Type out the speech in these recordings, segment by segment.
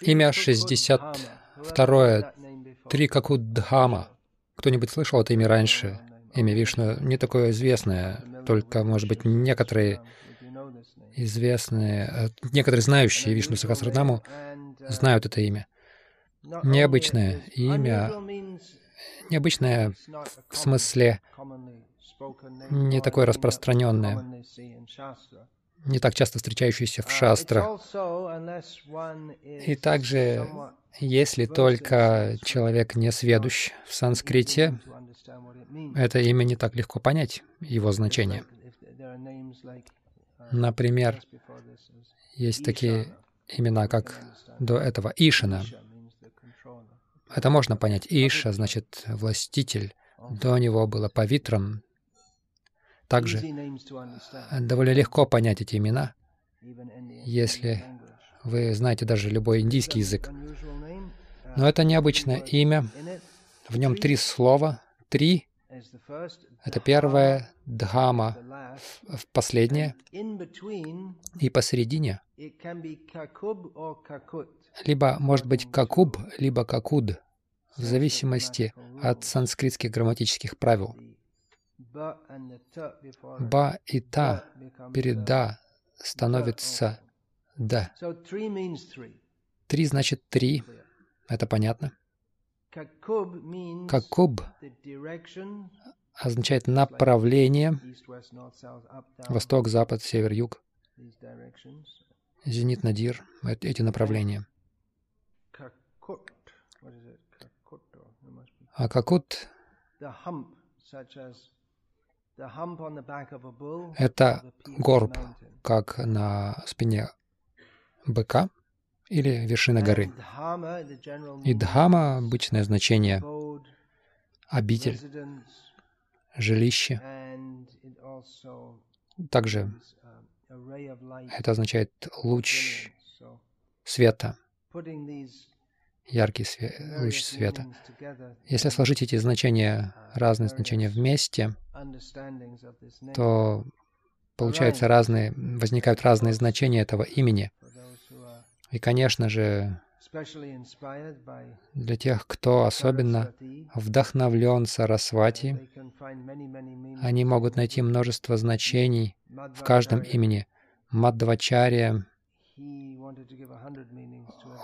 Имя 62. Три Какудхама. Кто-нибудь слышал это имя раньше? Имя Вишну не такое известное, только, может быть, некоторые известные, э, некоторые знающие Вишну Сахасранаму знают это имя. Необычное имя, необычное в смысле не такое распространенное, не так часто встречающееся в шастрах. И также, если только человек не сведущ в санскрите, это имя не так легко понять, его значение. Например, есть такие имена, как до этого Ишина. Это можно понять. Иша значит властитель. До него было Павитрам. Также довольно легко понять эти имена, если вы знаете даже любой индийский язык. Но это необычное имя. В нем три слова. Три это первое, дхама, в последнее, и посередине, либо может быть какуб, либо какуд, в зависимости от санскритских грамматических правил. Ба и та перед да становится да. Три значит три. Это понятно. Какуб означает направление восток, запад, север, юг. Зенит, надир — эти направления. А какут — это горб, как на спине быка или вершина горы. И дхама — обычное значение — обитель, жилище. Также это означает луч света, яркий све луч света. Если сложить эти значения, разные значения вместе, то получаются разные, возникают разные значения этого имени. И, конечно же, для тех, кто особенно вдохновлен Сарасвати, они могут найти множество значений в каждом имени. Мадвачария,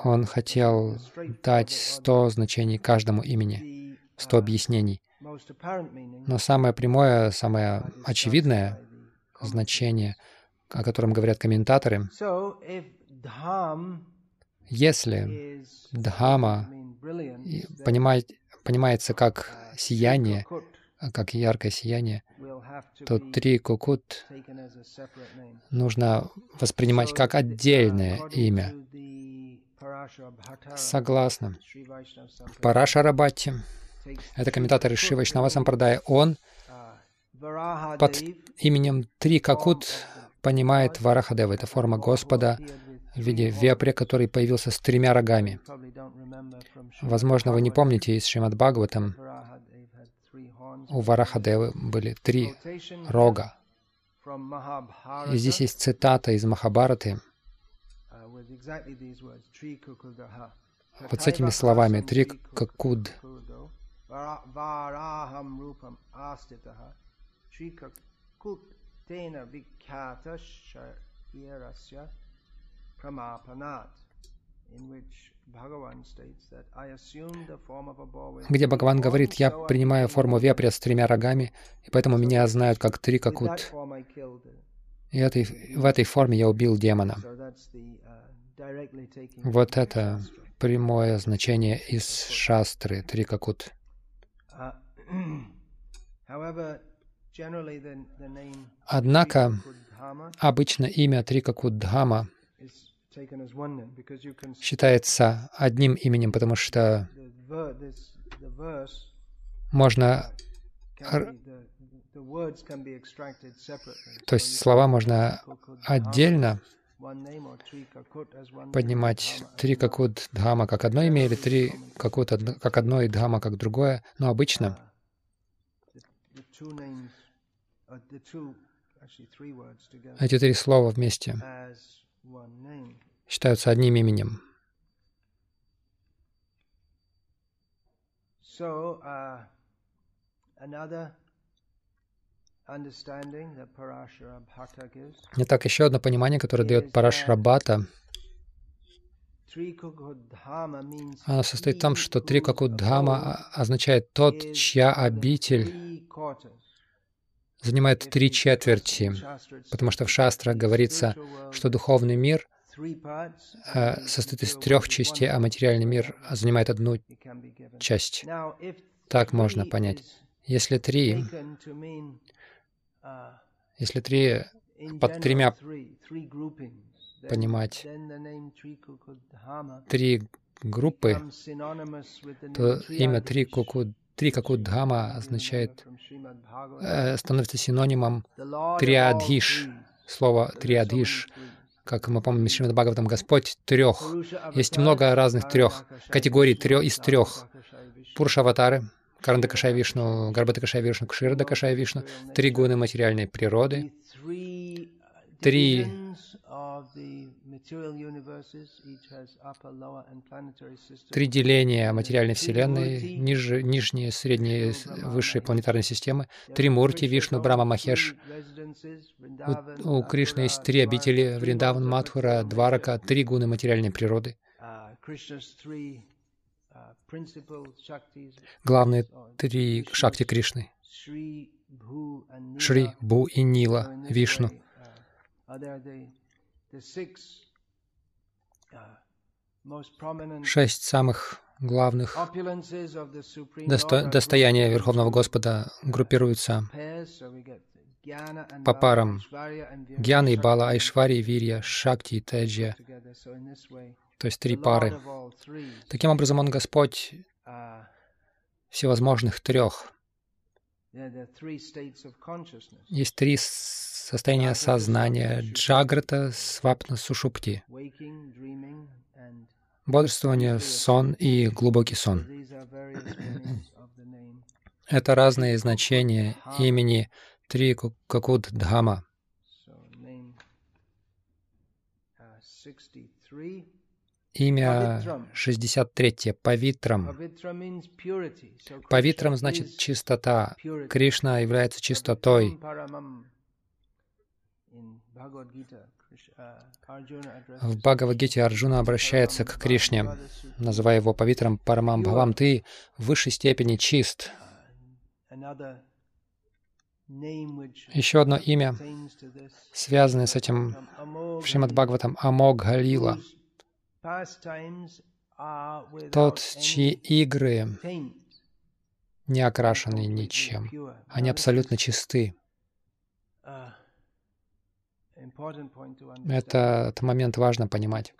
он хотел дать сто значений каждому имени, сто объяснений. Но самое прямое, самое очевидное значение, о котором говорят комментаторы, если Дхама понимает, понимается как сияние, как яркое сияние, то три кукут нужно воспринимать как отдельное имя. Согласно. Парашарабхати, это комментатор из Шива Сампрадая, он под именем Три Какут понимает Варахадева, это форма Господа, в виде вепря, который появился с тремя рогами. Возможно, вы не помните из Шримад Бхагаватам, у Варахадевы были три рога. И здесь есть цитата из Махабараты, вот с этими словами «три какуд». Где Бхагаван говорит, «Я принимаю форму вепря с тремя рогами, и поэтому меня знают как три какут». И этой, в этой форме я убил демона. Вот это прямое значение из шастры три какут. Однако, обычно имя Трикакуддхама считается одним именем, потому что можно... То есть слова можно отдельно поднимать. Три какут дхама как одно имя или три какут как одно и дхама как другое, но обычно эти три слова вместе считаются одним именем. Итак, еще одно понимание, которое дает Парашрабхата, оно состоит в том, что Трикакудхама означает тот, чья обитель занимает три четверти, потому что в шастрах говорится, что духовный мир э, состоит из трех частей, а материальный мир занимает одну часть. Так можно понять. Если три, если три под тремя понимать три группы, то имя три куку Три Какудхама означает, э, становится синонимом триадхиш. Слово триадхиш, как мы помним, в Шримад Бхагаватам, Господь трех. Есть много разных трех категорий трех, из трех. Пуршаватары, Карандакашай Вишну, Гарбатакашай Вишну, Кширадакашай Вишну, три гуны материальной природы, три Три деления материальной Вселенной, ниже, нижние, средние, высшие планетарные системы, три мурти, Вишну, Брама, Махеш. У, у Кришны есть три обители, Вриндаван, Мадхура, Дварака, три гуны материальной природы. Главные три шакти Кришны. Шри, Бу и Нила, Вишну. Шесть самых главных досто достояния Верховного Господа группируются по парам Гьяна и Бала, Айшвари, Вирья, Шакти и Теджья. То есть три пары. Таким образом, Он Господь всевозможных трех. Есть три состояние сознания, джаграта, свапна, сушупти, бодрствование, сон и глубокий сон. Это разные значения имени Три Кукуд Дхама. Имя 63 Павитрам. Павитрам значит чистота. Кришна является чистотой. В Бхагавадгите Арджуна обращается к Кришне, называя его павитром Парамамбхавам. Ты в высшей степени чист. Еще одно имя, связанное с этим в Шримад Бхагаватам, Амог Галила. Тот, чьи игры не окрашены ничем. Они абсолютно чисты. Этот момент важно понимать,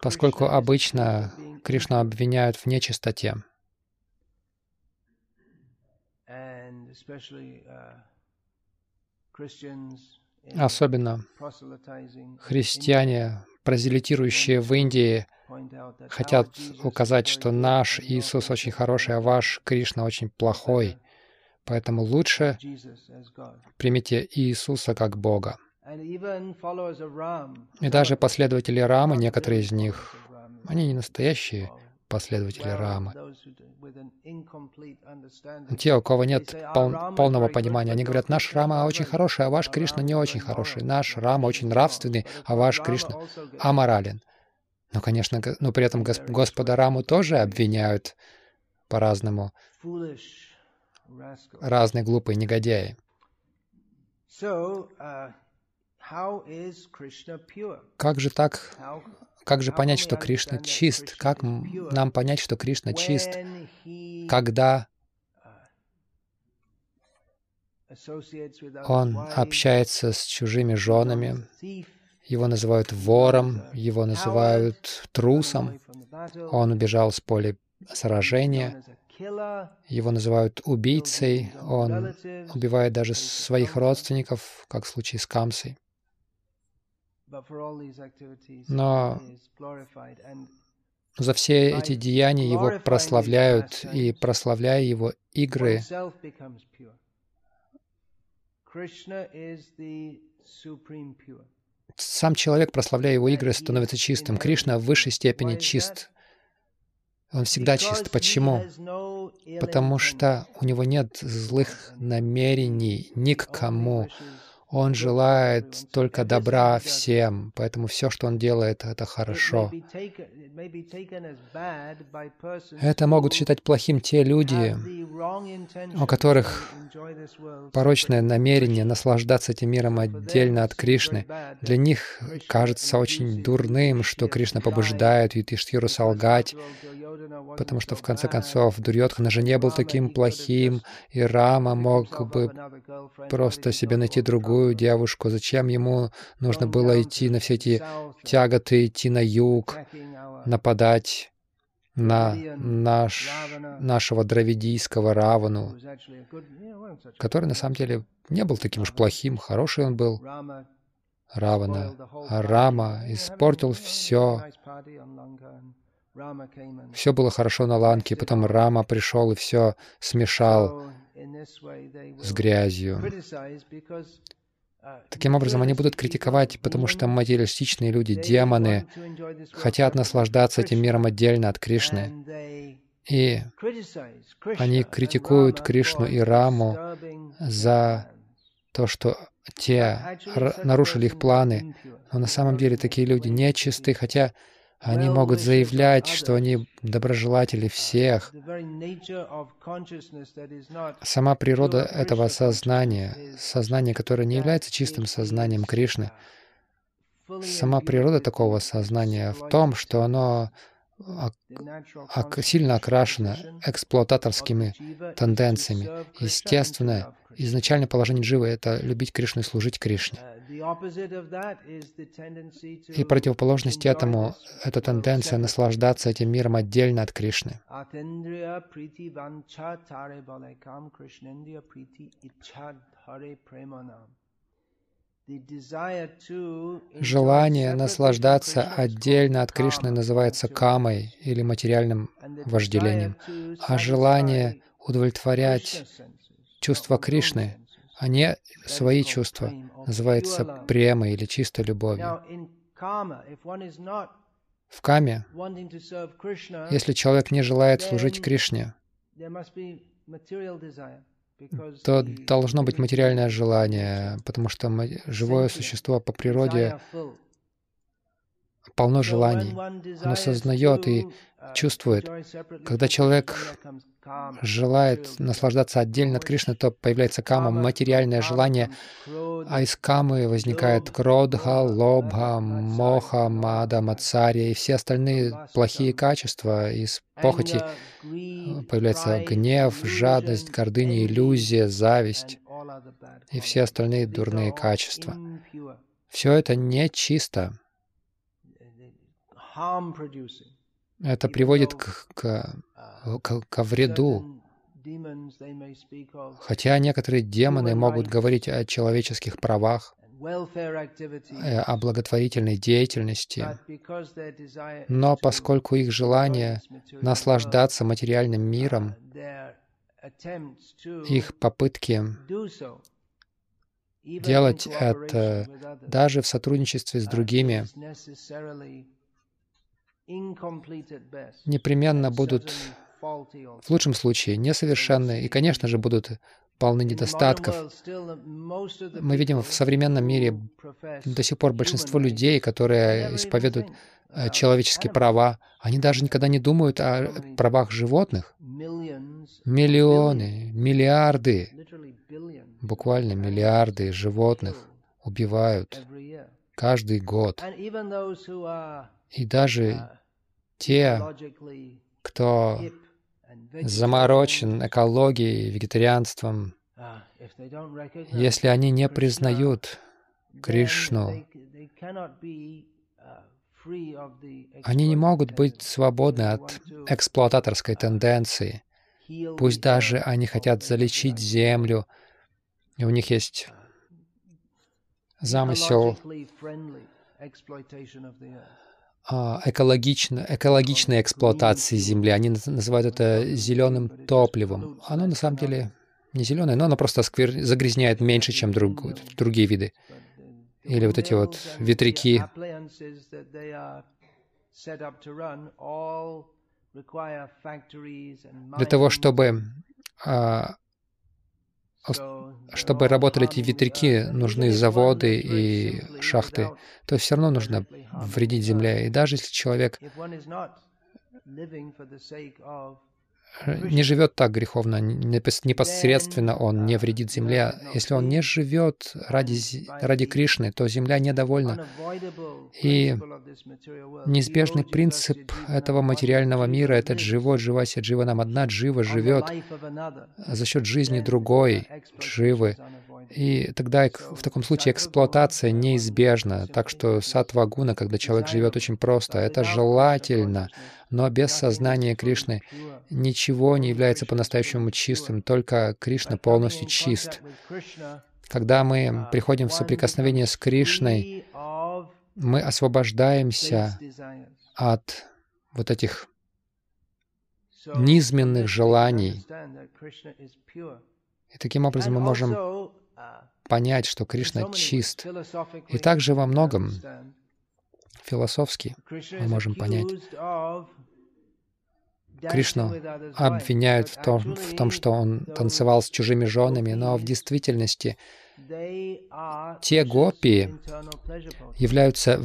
поскольку обычно Кришну обвиняют в нечистоте. Особенно христиане, прозелитирующие в Индии, хотят указать, что наш Иисус очень хороший, а ваш Кришна очень плохой. Поэтому лучше примите Иисуса как Бога. И даже последователи Рамы, некоторые из них, они не настоящие последователи Рамы. Те, у кого нет пол полного понимания, они говорят, наш Рама очень хороший, а ваш Кришна не очень хороший. Наш Рама очень нравственный, а ваш Кришна аморален. Но, конечно, но при этом Господа Раму тоже обвиняют по-разному разные глупые негодяи. Uh, как же так? Как же понять, что Кришна чист? Как нам понять, что Кришна чист, когда uh, он общается с чужими женами, его называют вором, его называют трусом, он убежал с поля сражения, его называют убийцей, он убивает даже своих родственников, как в случае с Камсой. Но за все эти деяния его прославляют, и прославляя его игры, сам человек, прославляя его игры, становится чистым. Кришна в высшей степени чист. Он всегда чист. Почему? Потому что у него нет злых намерений ни к кому. Он желает только добра всем, поэтому все, что он делает, это хорошо. Это могут считать плохим те люди, у которых порочное намерение наслаждаться этим миром отдельно от Кришны. Для них кажется очень дурным, что Кришна побуждает Юдхиштхиру солгать, потому что, в конце концов, Дурьотхана же не был таким плохим, и Рама мог бы просто себе найти другую другую девушку? Зачем ему нужно было идти на все эти тяготы, идти на юг, нападать на наш, нашего дравидийского Равану, который на самом деле не был таким уж плохим, хороший он был, Равана. А Рама испортил все. Все было хорошо на Ланке, потом Рама пришел и все смешал с грязью. Таким образом, они будут критиковать, потому что материалистичные люди, демоны, хотят наслаждаться этим миром отдельно от Кришны. И они критикуют Кришну и Раму за то, что те нарушили их планы. Но на самом деле такие люди нечисты, хотя они могут заявлять, что они доброжелатели всех. Сама природа этого сознания, сознание, которое не является чистым сознанием Кришны, сама природа такого сознания в том, что оно сильно окрашено эксплуататорскими тенденциями. Естественно, изначальное положение дживы — это любить Кришну и служить Кришне. И противоположность этому — это тенденция наслаждаться этим миром отдельно от Кришны. Желание наслаждаться отдельно от Кришны называется камой или материальным вожделением, а желание удовлетворять чувства Кришны, а не свои чувства, называется према или чистой любовью. В каме, если человек не желает служить Кришне, то должно быть материальное желание, потому что живое существо по природе полно желаний. Оно сознает и чувствует. Когда человек желает наслаждаться отдельно от Кришны, то появляется кама, материальное желание, а из камы возникает кродха, лобха, моха, мада, мацария и все остальные плохие качества. Из похоти появляется гнев, жадность, гордыня, иллюзия, зависть и все остальные дурные качества. Все это нечисто. Это приводит к, к к, ко вреду. Хотя некоторые демоны могут говорить о человеческих правах, э, о благотворительной деятельности, но поскольку их желание наслаждаться материальным миром, их попытки делать это даже в сотрудничестве с другими непременно будут в лучшем случае несовершенны и, конечно же, будут полны недостатков. Мы видим в современном мире до сих пор большинство людей, которые исповедуют э, человеческие права, они даже никогда не думают о правах животных. Миллионы, миллиарды, буквально миллиарды животных убивают каждый год. И даже те, кто заморочен экологией, вегетарианством, если они не признают Кришну, они не могут быть свободны от эксплуататорской тенденции. Пусть даже они хотят залечить землю, и у них есть замысел экологично, экологичной эксплуатации земли. Они называют это зеленым топливом. Оно на самом деле не зеленое, но оно просто сквер... загрязняет меньше, чем друг... другие виды. или вот эти вот ветряки, для того, чтобы а, чтобы работали эти ветряки, нужны заводы и шахты. То есть все равно нужно вредить земле. И даже если человек не живет так греховно, непосредственно он не вредит земле. Если он не живет ради, ради Кришны, то земля недовольна. И неизбежный принцип этого материального мира — этот живот, живася джива нам одна джива живет за счет жизни другой дживы. И тогда в таком случае эксплуатация неизбежна. Так что сатвагуна, когда человек живет очень просто, это желательно, но без сознания Кришны ничего не является по-настоящему чистым, только Кришна полностью чист. Когда мы приходим в соприкосновение с Кришной, мы освобождаемся от вот этих низменных желаний. И таким образом мы можем понять, что Кришна чист. И также во многом философски мы можем понять, Кришну обвиняют в том, в том, что он танцевал с чужими женами, но в действительности те гопи являются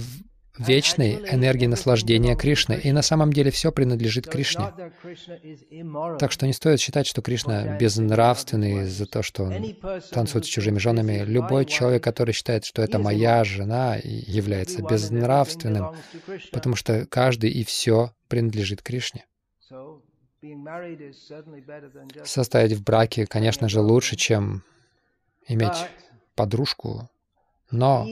вечной энергией наслаждения Кришны, и на самом деле все принадлежит Кришне. Так что не стоит считать, что Кришна безнравственный за то, что он танцует с чужими женами. Любой человек, который считает, что это моя жена, является безнравственным, потому что каждый и все принадлежит Кришне. Состоять в браке, конечно же, лучше, чем иметь подружку, но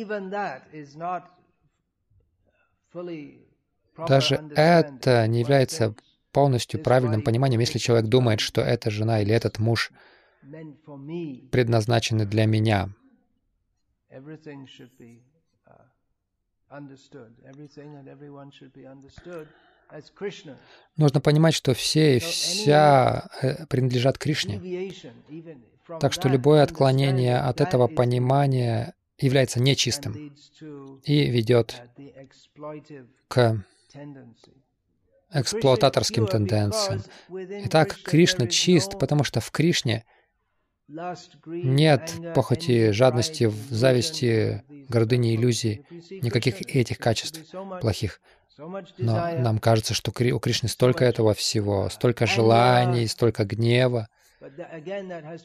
даже это не является полностью правильным пониманием, если человек думает, что эта жена или этот муж предназначены для меня. Нужно понимать, что все и вся э, принадлежат Кришне. Так что любое отклонение от этого понимания является нечистым и ведет к эксплуататорским тенденциям. Итак, Кришна чист, потому что в Кришне нет похоти, жадности, зависти, гордыни, иллюзии, никаких этих качеств плохих. Но нам кажется, что у Кришны столько этого всего, столько желаний, столько гнева.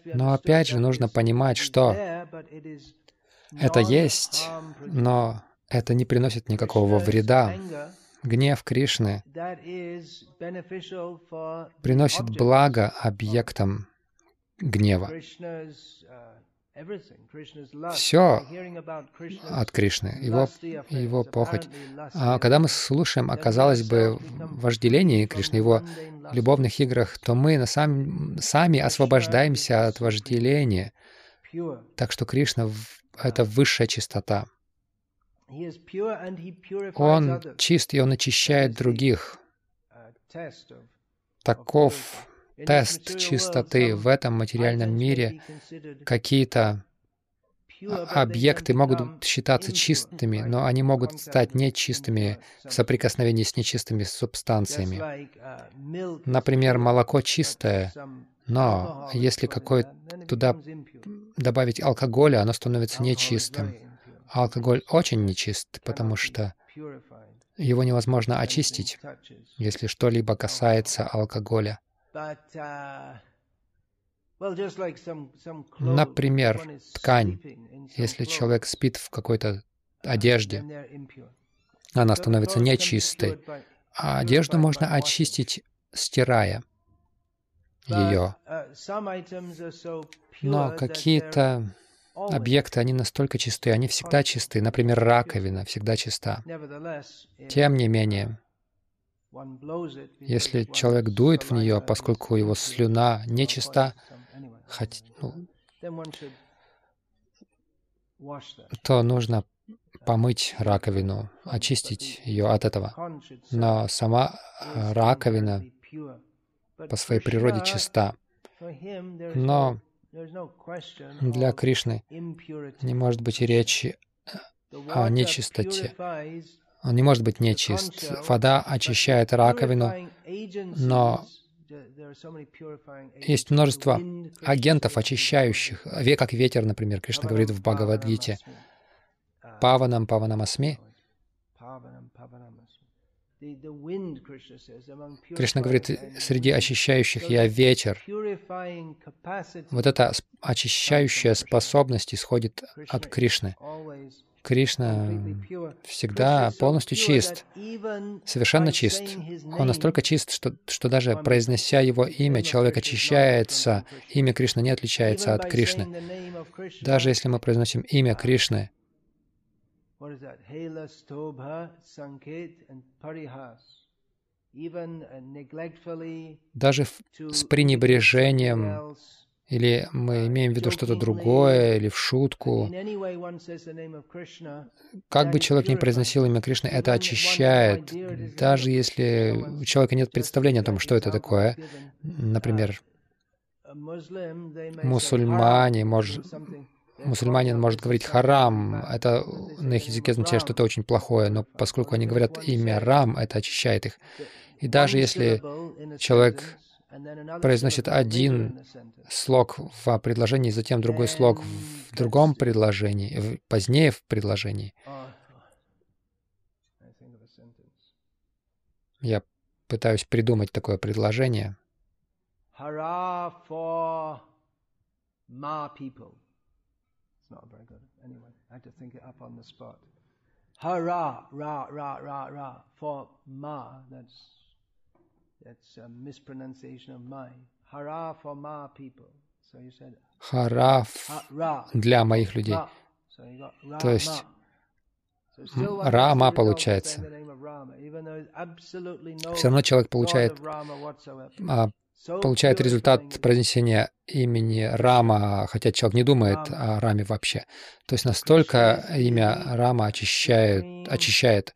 Но опять же нужно понимать, что это есть, но это не приносит никакого вреда. Гнев Кришны приносит благо объектам гнева. Все от Кришны, его, его похоть. А когда мы слушаем, оказалось бы, вожделении Кришны, его любовных играх, то мы на сам, сами освобождаемся от вожделения. Так что Кришна — это высшая чистота. Он чист, и он очищает других. Таков тест чистоты в этом материальном мире, какие-то объекты могут считаться чистыми, но они могут стать нечистыми в соприкосновении с нечистыми субстанциями. Например, молоко чистое, но если какой туда добавить алкоголя, оно становится нечистым. А алкоголь очень нечист, потому что его невозможно очистить, если что-либо касается алкоголя. Например, ткань. Если человек спит в какой-то одежде, она становится нечистой. А одежду можно очистить, стирая ее. Но какие-то объекты, они настолько чистые, они всегда чисты. Например, раковина всегда чиста. Тем не менее, если человек дует в нее, поскольку его слюна нечиста, хоть, ну, то нужно помыть раковину, очистить ее от этого. Но сама раковина по своей природе чиста. Но для Кришны не может быть речи о нечистоте. Он не может быть нечист. Вода очищает раковину, но есть множество агентов, очищающих, как ветер, например, Кришна говорит в Бхагавадгите. Паванам, Паванам Асми. Кришна говорит, среди очищающих я ветер. Вот эта очищающая способность исходит от Кришны. Кришна всегда полностью чист, совершенно чист. Он настолько чист, что, что даже произнося Его имя, человек очищается. Имя Кришны не отличается от Кришны. Даже если мы произносим имя Кришны, даже с пренебрежением или мы имеем в виду что-то другое, или в шутку. Как бы человек ни произносил имя Кришны, это очищает. Даже если у человека нет представления о том, что это такое. Например, мусульмане, может, мусульманин может говорить харам, это на их языке означает что-то очень плохое, но поскольку они говорят имя Рам, это очищает их. И даже если человек произносит один слог в предложении, затем другой слог в другом предложении, позднее в предложении. Я пытаюсь придумать такое предложение. Ra, ra, ra, ra, for Ma. That's Хараф для моих людей. То есть Рама получается. Все равно человек получает, а, получает результат произнесения имени Рама, хотя человек не думает о Раме вообще. То есть настолько имя Рама очищает, очищает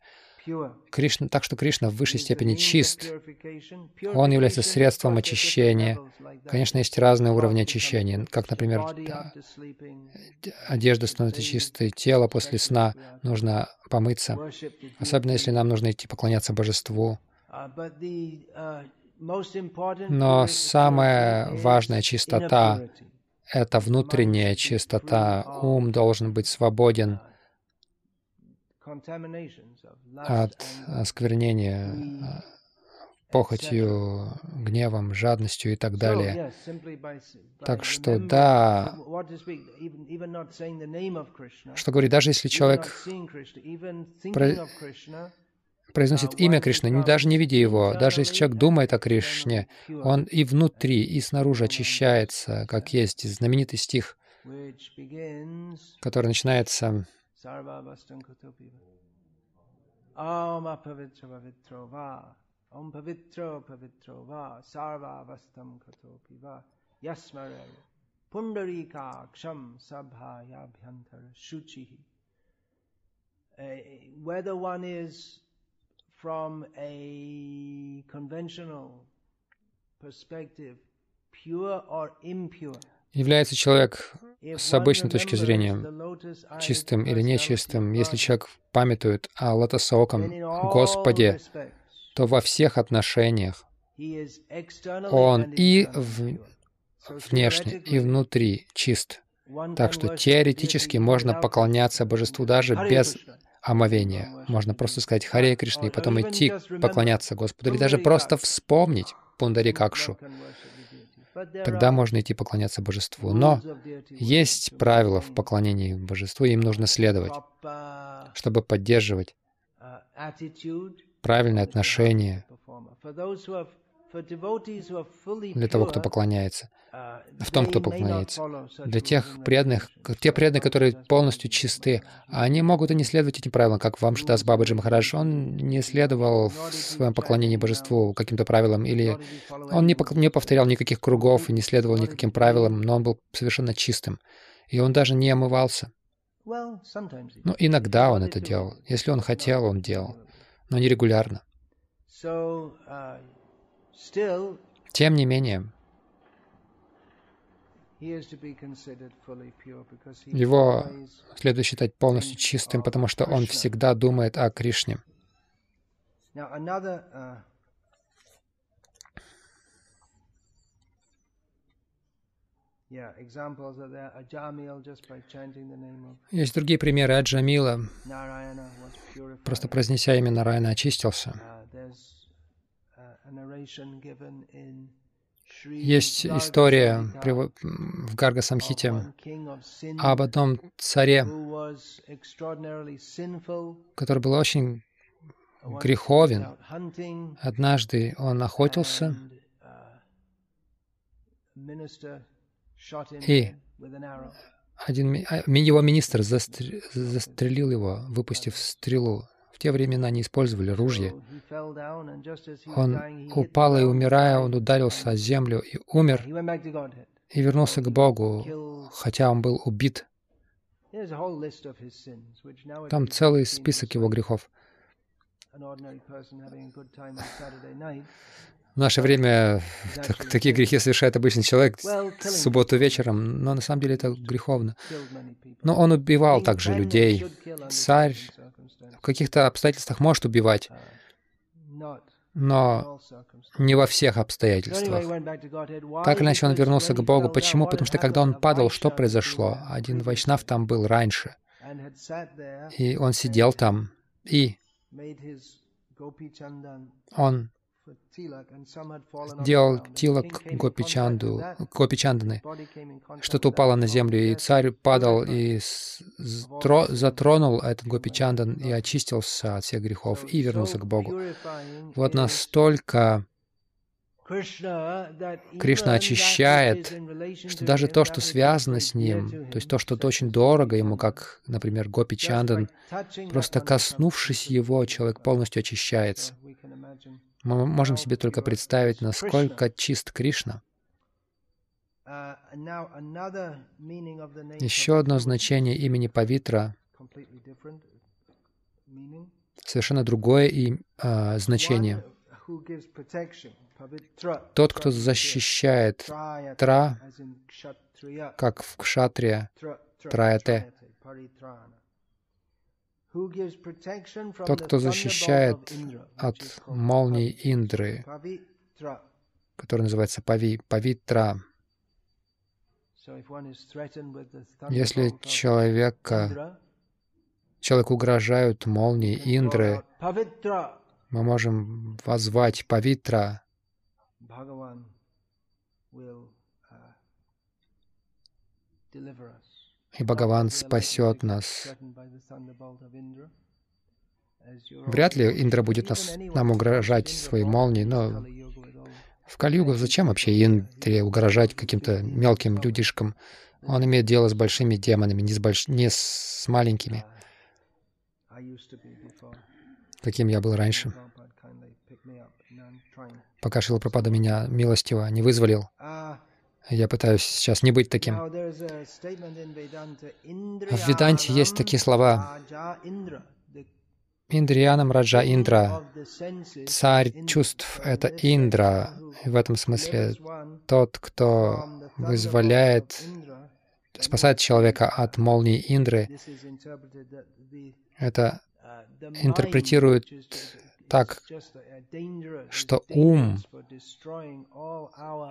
Кришна, так что Кришна в высшей степени чист. Он является средством очищения. Конечно, есть разные уровни очищения, как, например, одежда становится чистой, тело после сна нужно помыться, особенно если нам нужно идти поклоняться божеству. Но самая важная чистота — это внутренняя чистота. Ум должен быть свободен от осквернения а, похотью, гневом, жадностью и так далее. Так что да, что говорит, даже если человек про... произносит имя Кришны, даже не видя его, даже если человек думает о Кришне, он и внутри, и снаружи очищается, как есть знаменитый стих, который начинается Sarvavastam Katopiva. Om apavitra pavitro va. Om pavitro pavitro va. Sarvavastam Katopiva. Yasmare. Pundarika ksham sabhayabhyantara shuchihi. Whether one is from a conventional perspective, pure or impure, Является человек с обычной точки зрения чистым или нечистым, если человек памятует о лотосооком Господе, то во всех отношениях он и в... внешне, и внутри чист. Так что теоретически можно поклоняться Божеству даже без омовения. Можно просто сказать Харе Кришна и потом идти поклоняться Господу, или даже просто вспомнить Пундари Какшу тогда можно идти поклоняться божеству. Но есть правила в поклонении божеству, им нужно следовать, чтобы поддерживать правильное отношение для того, кто поклоняется, в том, кто поклоняется. Для тех преданных, те преданные, которые полностью чисты, они могут и не следовать этим правилам, как вам Шидас Бабаджи Махарадж. Он не следовал в своем поклонении божеству каким-то правилам, или он не, не повторял никаких кругов и не следовал никаким правилам, но он был совершенно чистым. И он даже не омывался. Ну, иногда он это делал. Если он хотел, он делал, но не регулярно. Тем не менее, Его следует считать полностью чистым, потому что он всегда думает о Кришне. Есть другие примеры. Аджамила, просто произнеся имя Нараяна, очистился. Есть история в Гарга Самхите об одном царе, который был очень греховен. Однажды он охотился, и один а, его министр застрелил его, выпустив стрелу. В те времена не использовали ружья. Он упал и, умирая, он ударился о землю и умер, и вернулся к Богу, хотя он был убит. Там целый список его грехов. В наше время такие грехи совершает обычный человек в субботу вечером, но на самом деле это греховно. Но он убивал также людей. Царь в каких-то обстоятельствах может убивать, но не во всех обстоятельствах. Так иначе, он вернулся к Богу. Почему? Потому что когда он падал, что произошло? Один вайшнав там был раньше, и он сидел там, и он делал тилак Гопичанду, Гопичанданы. Что-то упало на землю, и царь падал и затронул этот Гопичандан и очистился от всех грехов и вернулся к Богу. Вот настолько Кришна очищает, что даже то, что связано с ним, то есть то, что очень дорого ему, как, например, Гопи Чандан, просто коснувшись его, человек полностью очищается. Мы можем себе только представить, насколько чист Кришна. Еще одно значение имени Павитра, совершенно другое и, а, значение. Тот, кто защищает тра, как в кшатрия, траяте, тот, кто защищает от молний Индры, который называется Пави, Павитра. Если человека, человеку угрожают молнии Индры, мы можем возвать Павитра, и Бхагаван спасет нас. Вряд ли Индра будет нас, нам угрожать своей молнией, но в Кальюгу зачем вообще Индре угрожать каким-то мелким людишкам? Он имеет дело с большими демонами, не с, больш... не с маленькими, каким я был раньше, пока Шилапрапада меня милостиво не вызволил. Я пытаюсь сейчас не быть таким. В Веданте есть такие слова. Индриянам Раджа Индра. Царь чувств — это Индра. И в этом смысле тот, кто вызволяет, спасает человека от молнии Индры, это интерпретирует так, что ум,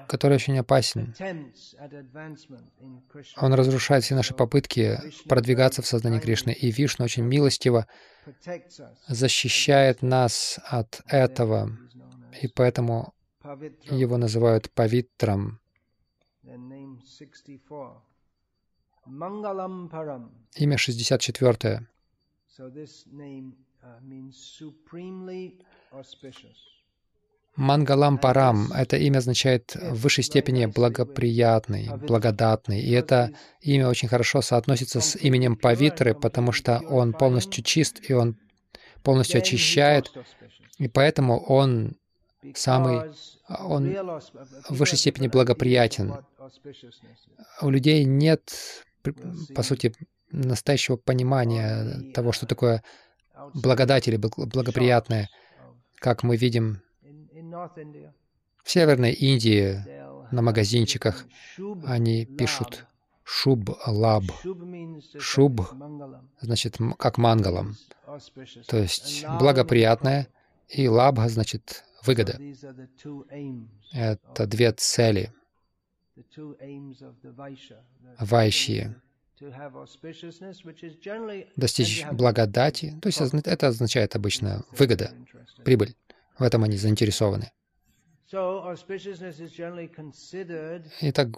который очень опасен, он разрушает все наши попытки продвигаться в сознании Кришны. И Вишну очень милостиво защищает нас от этого, и поэтому его называют Павитром. Имя 64. Мангалам Парам — это имя означает в высшей степени благоприятный, благодатный. И это имя очень хорошо соотносится с именем Павитры, потому что он полностью чист, и он полностью очищает, и поэтому он самый, он в высшей степени благоприятен. У людей нет, по сути, настоящего понимания того, что такое благодать или благоприятное, как мы видим в Северной Индии, на магазинчиках они пишут шуб лаб. Шуб значит как мангалам, то есть благоприятное, и лабха значит выгода. Это две цели вайши. Достичь благодати, то есть это означает обычно выгода, прибыль. В этом они заинтересованы. Итак,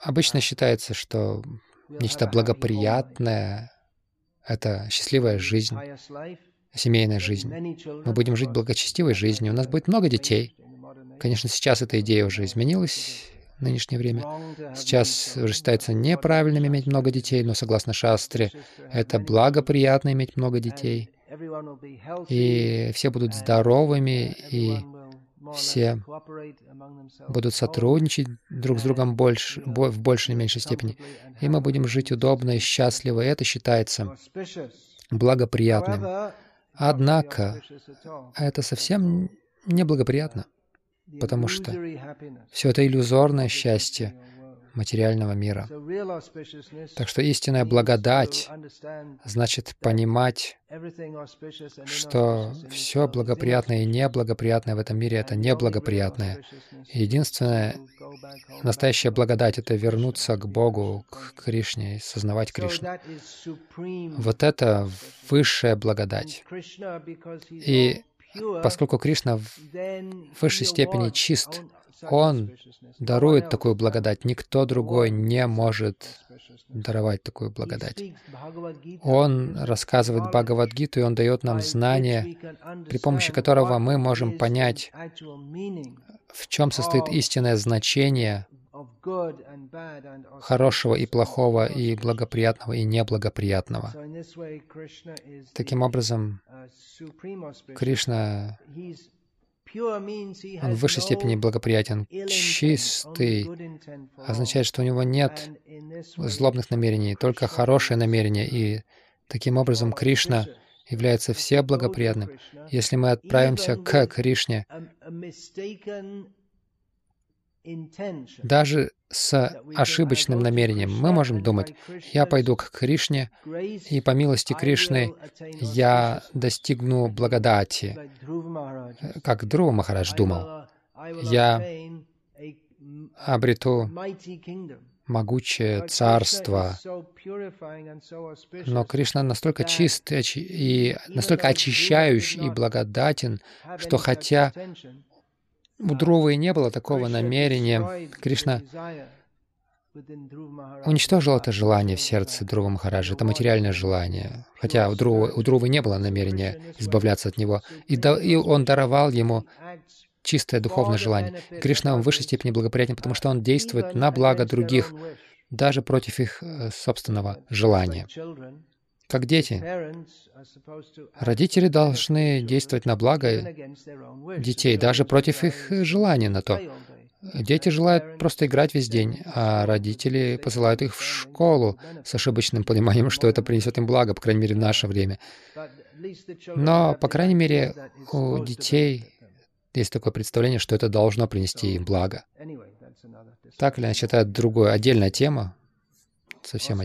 обычно считается, что нечто благоприятное — это счастливая жизнь, семейная жизнь. Мы будем жить благочестивой жизнью, у нас будет много детей. Конечно, сейчас эта идея уже изменилась в нынешнее время. Сейчас уже считается неправильным иметь много детей, но согласно шастре, это благоприятно иметь много детей. И все будут здоровыми, и все будут сотрудничать друг с другом больше, в большей или меньшей степени. И мы будем жить удобно и счастливо, и это считается благоприятным. Однако это совсем неблагоприятно, потому что все это иллюзорное счастье, материального мира. Так что истинная благодать значит понимать, что все благоприятное и неблагоприятное в этом мире — это неблагоприятное. Единственное, настоящая благодать — это вернуться к Богу, к Кришне, и сознавать Кришну. Вот это высшая благодать. И поскольку Кришна в высшей степени чист, он дарует такую благодать. Никто другой не может даровать такую благодать. Он рассказывает Бхагавадгиту, и Он дает нам знание, при помощи которого мы можем понять, в чем состоит истинное значение хорошего и плохого, и благоприятного, и неблагоприятного. Таким образом, Кришна он в высшей степени благоприятен. Чистый означает, что у него нет злобных намерений, только хорошие намерения. И таким образом Кришна является все благоприятным. Если мы отправимся к Кришне, даже с ошибочным намерением мы можем думать, я пойду к Кришне, и по милости Кришны я достигну благодати, как Друва Махарадж думал. Я обрету могучее царство. Но Кришна настолько чист и настолько очищающий и благодатен, что хотя у Друвы не было такого намерения. Кришна уничтожил это желание в сердце Друва Махараджа. Это материальное желание. Хотя у Друвы, у Друвы не было намерения избавляться от него. И, да, и он даровал ему чистое духовное желание. Кришна в высшей степени благоприятен, потому что он действует на благо других, даже против их э, собственного желания как дети. Родители должны действовать на благо детей, даже против их желания на то. Дети желают просто играть весь день, а родители посылают их в школу с ошибочным пониманием, что это принесет им благо, по крайней мере, в наше время. Но, по крайней мере, у детей есть такое представление, что это должно принести им благо. Так или иначе, это другая, отдельная тема, совсем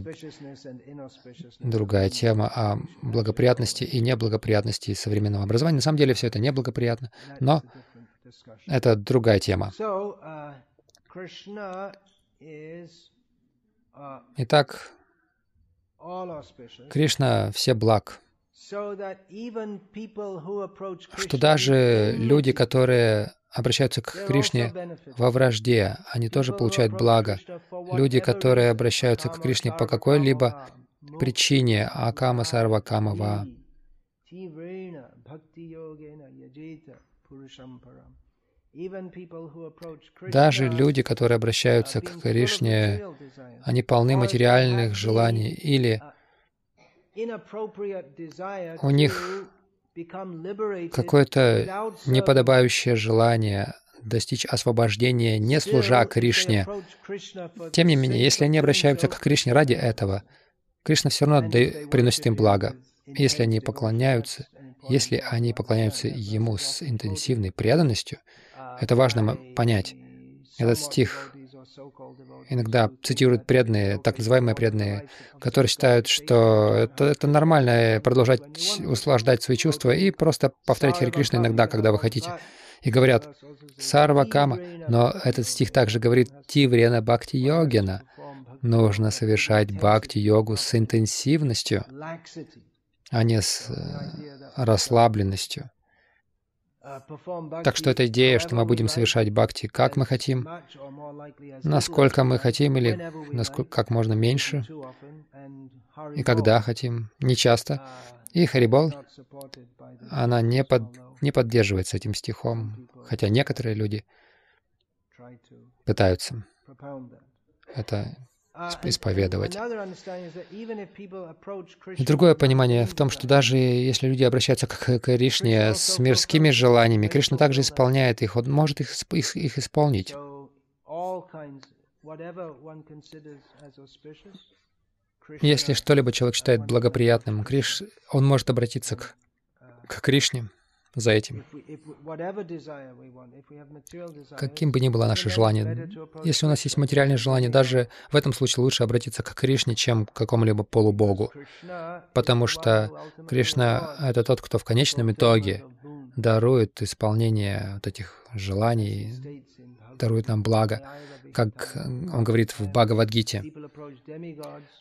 другая тема о благоприятности и неблагоприятности современного образования. На самом деле все это неблагоприятно, но это другая тема. Uh, uh, Итак, Кришна все благ, что даже люди, которые обращаются к Кришне во вражде, они тоже получают благо. Люди, которые обращаются к Кришне по какой-либо причине, Акама Сарвакамава, даже люди, которые обращаются к Кришне, они полны материальных желаний или у них какое-то неподобающее желание достичь освобождения, не служа Кришне. Тем не менее, если они обращаются к Кришне ради этого, Кришна все равно приносит им благо. Если они поклоняются, если они поклоняются Ему с интенсивной преданностью, это важно понять. Этот стих иногда цитируют преданные, так называемые преданные, которые считают, что это, это нормально продолжать услаждать свои чувства и просто повторять Хари Кришна иногда, когда вы хотите. И говорят «Сарва Кама», но этот стих также говорит «Тиврена Бхакти Йогина». Нужно совершать бхакти-йогу с интенсивностью, а не с э, расслабленностью. Так что эта идея, что мы будем совершать бхакти как мы хотим, насколько мы хотим или насколько, как можно меньше, и когда хотим, не часто. И Харибол, она не, под, не поддерживается этим стихом, хотя некоторые люди пытаются это исповедовать. И другое понимание в том, что даже если люди обращаются к Кришне с мирскими желаниями, Кришна также исполняет их, он может их, их, их исполнить. Если что-либо человек считает благоприятным, Криш, он может обратиться к, к Кришне за этим. Каким бы ни было наше желание, если у нас есть материальное желание, даже в этом случае лучше обратиться к Кришне, чем к какому-либо полубогу, потому что Кришна — это тот, кто в конечном итоге дарует исполнение вот этих желаний, дарует нам благо как он говорит в Бхагавадгите.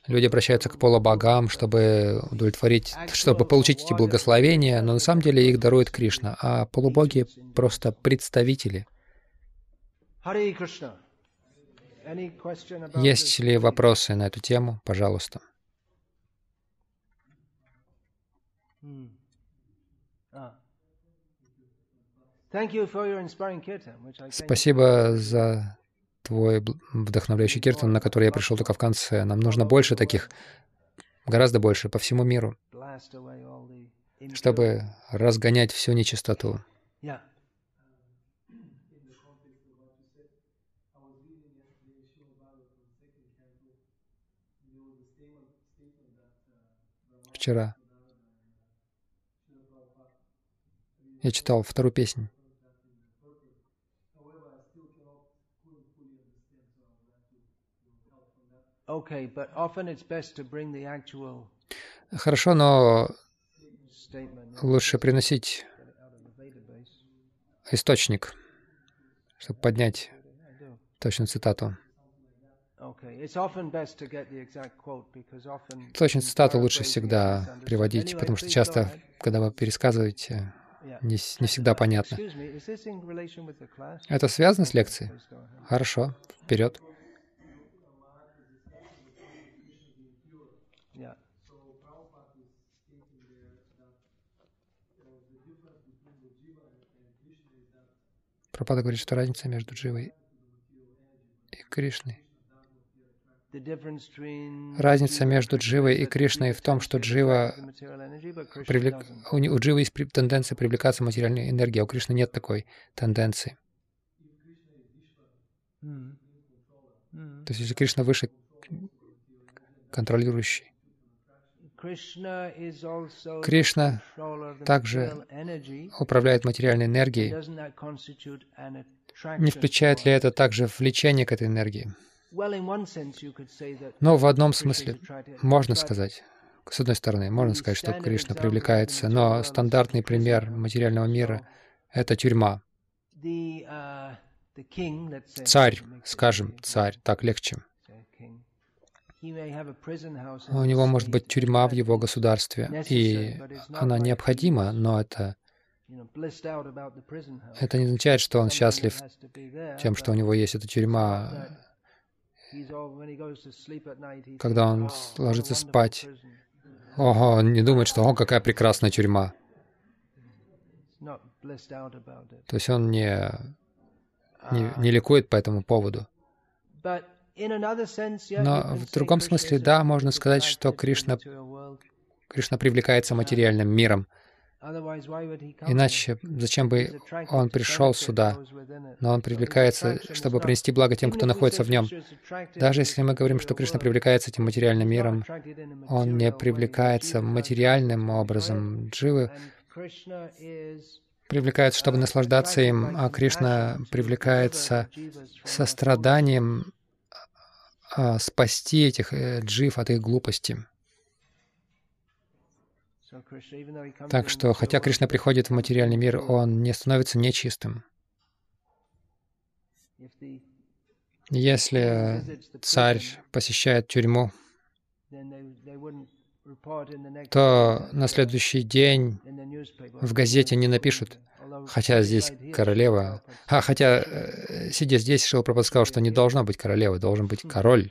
Люди обращаются к полубогам, чтобы удовлетворить, чтобы получить эти благословения, но на самом деле их дарует Кришна, а полубоги — просто представители. Есть ли вопросы на эту тему? Пожалуйста. Спасибо за твой вдохновляющий киртан, на который я пришел только в конце. Нам нужно больше таких, гораздо больше, по всему миру, чтобы разгонять всю нечистоту. Вчера я читал вторую песню. Хорошо, но лучше приносить источник, чтобы поднять точную цитату. Точную цитату лучше всегда приводить, потому что часто, когда вы пересказываете, не, не всегда понятно. Это связано с лекцией? Хорошо, вперед. Пропада говорит, что разница между Дживой и Кришной. Разница между Дживой и Кришной в том, что Джива привлек... у, Дживы есть тенденция привлекаться материальной энергией, а у Кришны нет такой тенденции. То есть если Кришна выше контролирующий, Кришна также управляет материальной энергией. Не включает ли это также влечение к этой энергии? Но в одном смысле можно сказать, с одной стороны, можно сказать, что Кришна привлекается, но стандартный пример материального мира — это тюрьма. Uh, царь, скажем, царь, так легче. У него может быть тюрьма в его государстве, и она необходима, но это это не означает, что он счастлив тем, что у него есть эта тюрьма. Когда он ложится спать, ого, он не думает, что «О, какая прекрасная тюрьма». То есть он не, не, не ликует по этому поводу. Но в другом смысле, да, можно сказать, что Кришна, Кришна привлекается материальным миром. Иначе зачем бы он пришел сюда? Но он привлекается, чтобы принести благо тем, кто находится в нем. Даже если мы говорим, что Кришна привлекается этим материальным миром, он не привлекается материальным образом. Дживы привлекаются, чтобы наслаждаться им, а Кришна привлекается состраданием а, спасти этих э, джив от их глупости. Так что, хотя Кришна приходит в материальный мир, он не становится нечистым. Если царь посещает тюрьму, то на следующий день в газете не напишут, хотя здесь королева. А, хотя, э, сидя здесь, Шил сказал, что не должно быть королевы, должен быть король.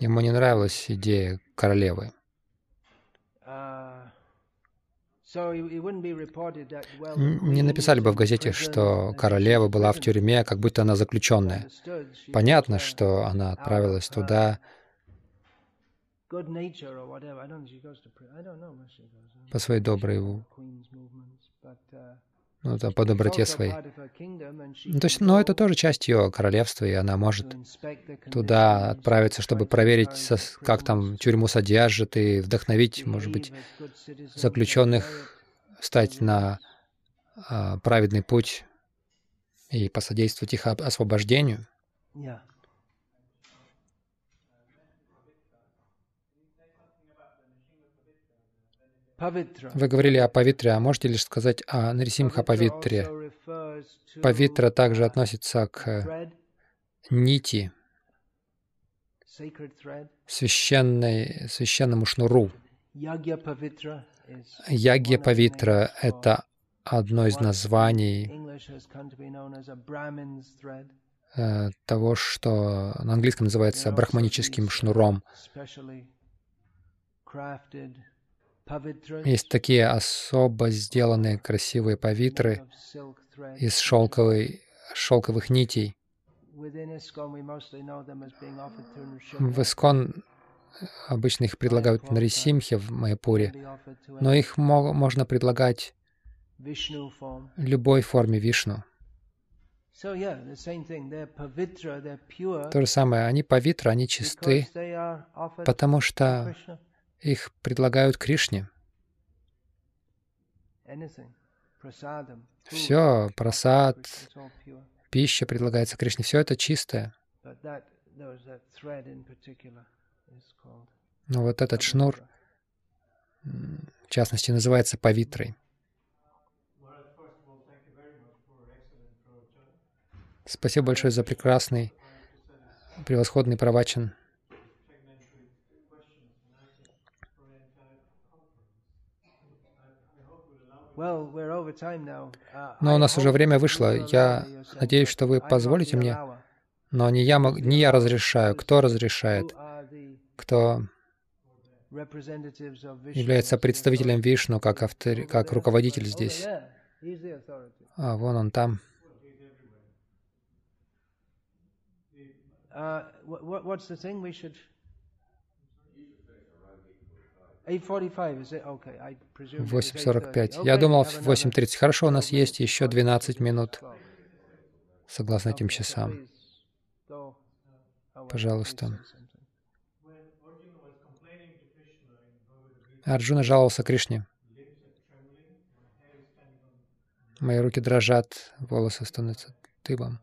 Ему не нравилась идея королевы. Не написали бы в газете, что королева была в тюрьме, как будто она заключенная. Понятно, что она отправилась туда по своей доброй ну, там, по доброте своей. Ну, то есть, но это тоже часть ее королевства, и она может туда отправиться, чтобы проверить, как там тюрьму содержат, и вдохновить, может быть, заключенных стать на а, праведный путь и посодействовать их освобождению. Вы говорили о павитре, а можете лишь сказать о Нарисимха павитре? Павитра также относится к нити, священной, священному шнуру. Ягья павитра — это одно из названий э, того, что на английском называется брахманическим шнуром. Есть такие особо сделанные красивые павитры из шелковой, шелковых нитей. В Искон обычно их предлагают на Рисимхе в Майпуре, но их можно предлагать любой форме Вишну. То же самое, они павитра, они чисты, потому что их предлагают Кришне. Все, просад, пища предлагается Кришне, все это чистое. Но вот этот шнур, в частности, называется павитрой. Спасибо большое за прекрасный, превосходный правачен. Но у нас уже время вышло. Я надеюсь, что вы позволите мне, но не я, не я разрешаю. Кто разрешает? Кто является представителем Вишну, как, автор, как руководитель здесь? А, вон он там. Uh, what's the thing we should 8.45. Я думал в 8.30. Хорошо, у нас есть еще 12 минут, согласно этим часам. Пожалуйста. Арджуна жаловался Кришне. Мои руки дрожат, волосы становятся тыбом.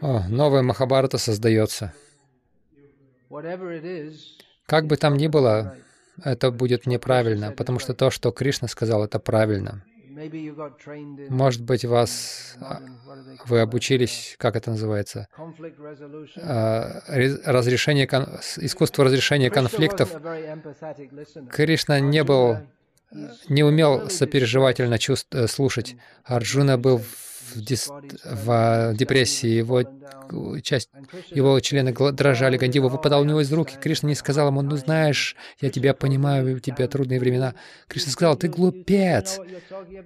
О, новая Махабарата создается. Как бы там ни было, это будет неправильно, потому что то, что Кришна сказал, это правильно. Может быть, вас вы обучились, как это называется, а, разрешение, искусство разрешения конфликтов. Кришна не был, не умел сопереживательно чувств, э, слушать. Арджуна был в, дис... в депрессии, его часть, его члены дрожали, Гандива выпадал у него из рук, и Кришна не сказал ему, ну знаешь, я тебя понимаю, у тебя трудные времена. Кришна сказал, ты глупец,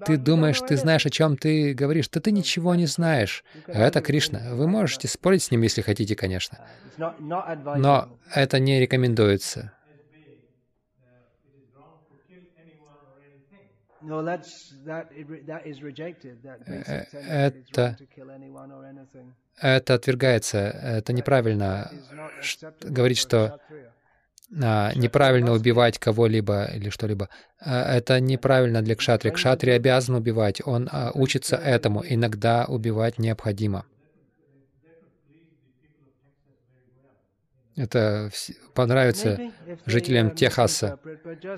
ты думаешь, ты знаешь, о чем ты говоришь, да ты ничего не знаешь. А это Кришна. Вы можете спорить с ним, если хотите, конечно. Но это не рекомендуется. Это, это отвергается. Это неправильно говорить, что а, неправильно убивать кого-либо или что-либо. А, это неправильно для кшатри. Кшатри обязан убивать. Он а, учится этому. Иногда убивать необходимо. Это понравится жителям Техаса.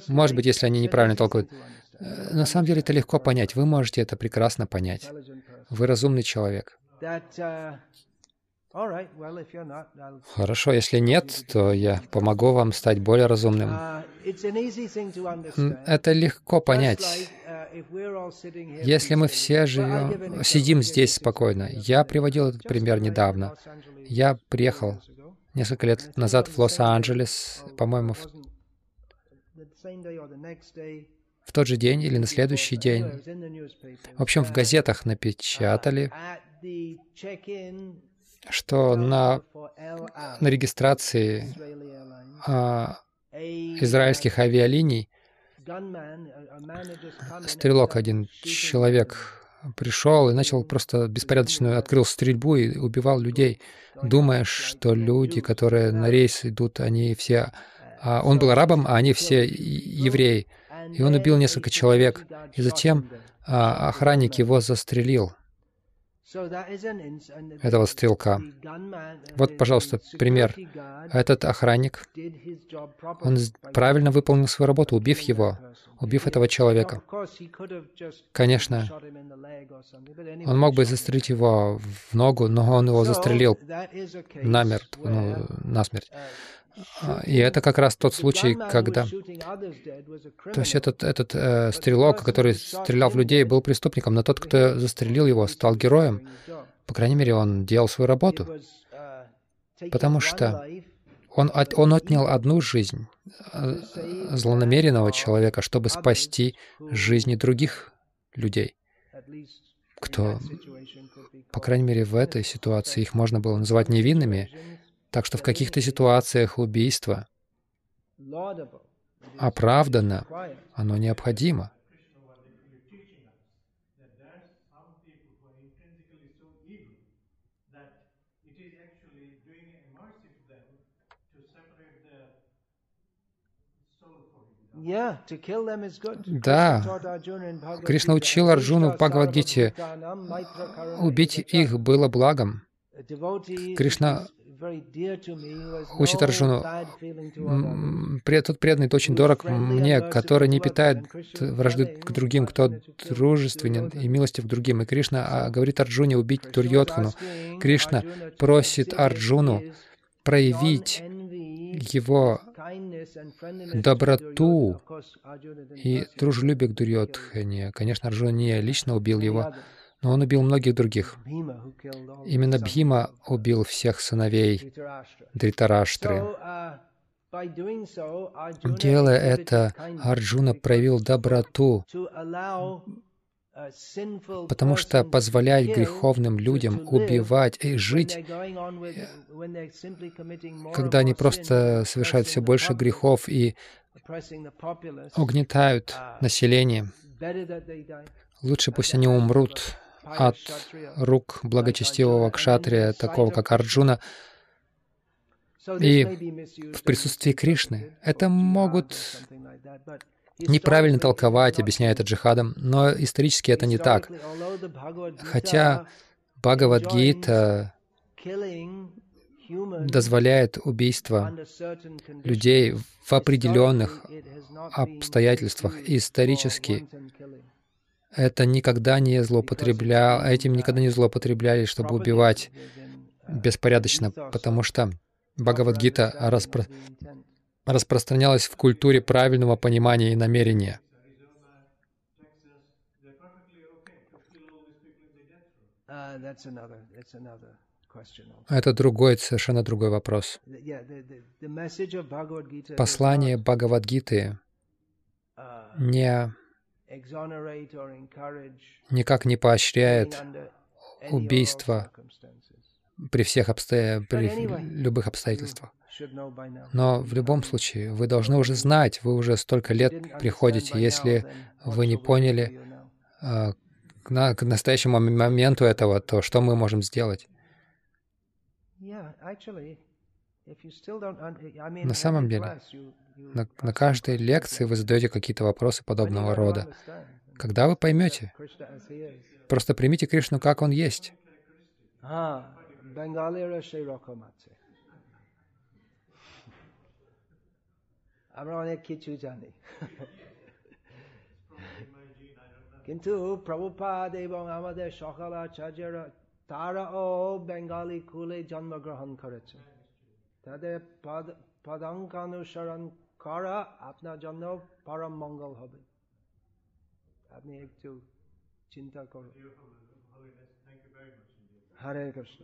Может быть, если они неправильно толкуют. Э, на самом деле это легко понять. Вы можете это прекрасно понять. Вы разумный человек. Хорошо, если нет, то я помогу вам стать более разумным. Это легко понять. Если мы все живем, сидим здесь спокойно. Я приводил этот пример недавно. Я приехал несколько лет назад в Лос-Анджелес, по-моему, в в тот же день или на следующий день. В общем, в газетах напечатали, что на, на регистрации а, израильских авиалиний стрелок один человек пришел и начал просто беспорядочную, открыл стрельбу и убивал людей, думая, что люди, которые на рейс идут, они все... А он был арабом, а они все евреи. И он убил несколько человек, и затем а, охранник его застрелил, этого стрелка. Вот, пожалуйста, пример. Этот охранник, он правильно выполнил свою работу, убив его, убив этого человека. Конечно, он мог бы застрелить его в ногу, но он его застрелил намертво, ну, насмерть. А, и это как раз тот случай, когда... То есть этот, этот э, стрелок, который стрелял в людей, был преступником, но тот, кто застрелил его, стал героем. По крайней мере, он делал свою работу. Потому что он, от, он отнял одну жизнь э, злонамеренного человека, чтобы спасти жизни других людей, кто, по крайней мере, в этой ситуации их можно было называть невинными, так что в каких-то ситуациях убийство оправдано, оно необходимо. Да, Кришна учил Арджуну в Бхагавадгите, убить их было благом. Кришна учит Арджуну, тот преданный очень дорог мне, который не питает вражды к другим, кто дружественен и милостив к другим. И Кришна а, говорит Арджуне убить Дурьотхану. Кришна просит Арджуну проявить его доброту и дружелюбие к Дурьотхане. Конечно, Арджуна не лично убил его, но он убил многих других. Именно Бхима убил всех сыновей Дритараштры. Делая это, Арджуна проявил доброту, потому что позволять греховным людям убивать и жить, когда они просто совершают все больше грехов и угнетают население, лучше пусть они умрут от рук благочестивого кшатрия, такого как Арджуна, и в присутствии Кришны. Это могут неправильно толковать, объясняя это но исторически это не так. Хотя Бхагавадгита дозволяет убийство людей в определенных обстоятельствах исторически это никогда не злоупотреблял, этим никогда не злоупотребляли, чтобы убивать беспорядочно, потому что Бхагавадгита распро... распространялась в культуре правильного понимания и намерения. Это другой, совершенно другой вопрос. Послание Бхагавадгиты не, никак не поощряет убийство при всех обстоя... при любых обстоятельствах. Но в любом случае, вы должны уже знать, вы уже столько лет приходите, если вы не поняли э, к, на, к настоящему моменту этого, то что мы можем сделать? На самом деле, на, на каждой лекции вы задаете какие-то вопросы подобного рода. Когда вы поймете? Просто примите Кришну, как Он есть. আমরা অনেক কিছু জানি কিন্তু প্রভুপাদ এবং আমাদের সকল আচার্যরা তারাও বেঙ্গালি কুলে জন্মগ্রহণ করেছে তাদের পদ পদাঙ্কানুসরণ করা আপনার জন্য পরম মঙ্গল হবে আপনি একটু চিন্তা করুন হরে কৃষ্ণ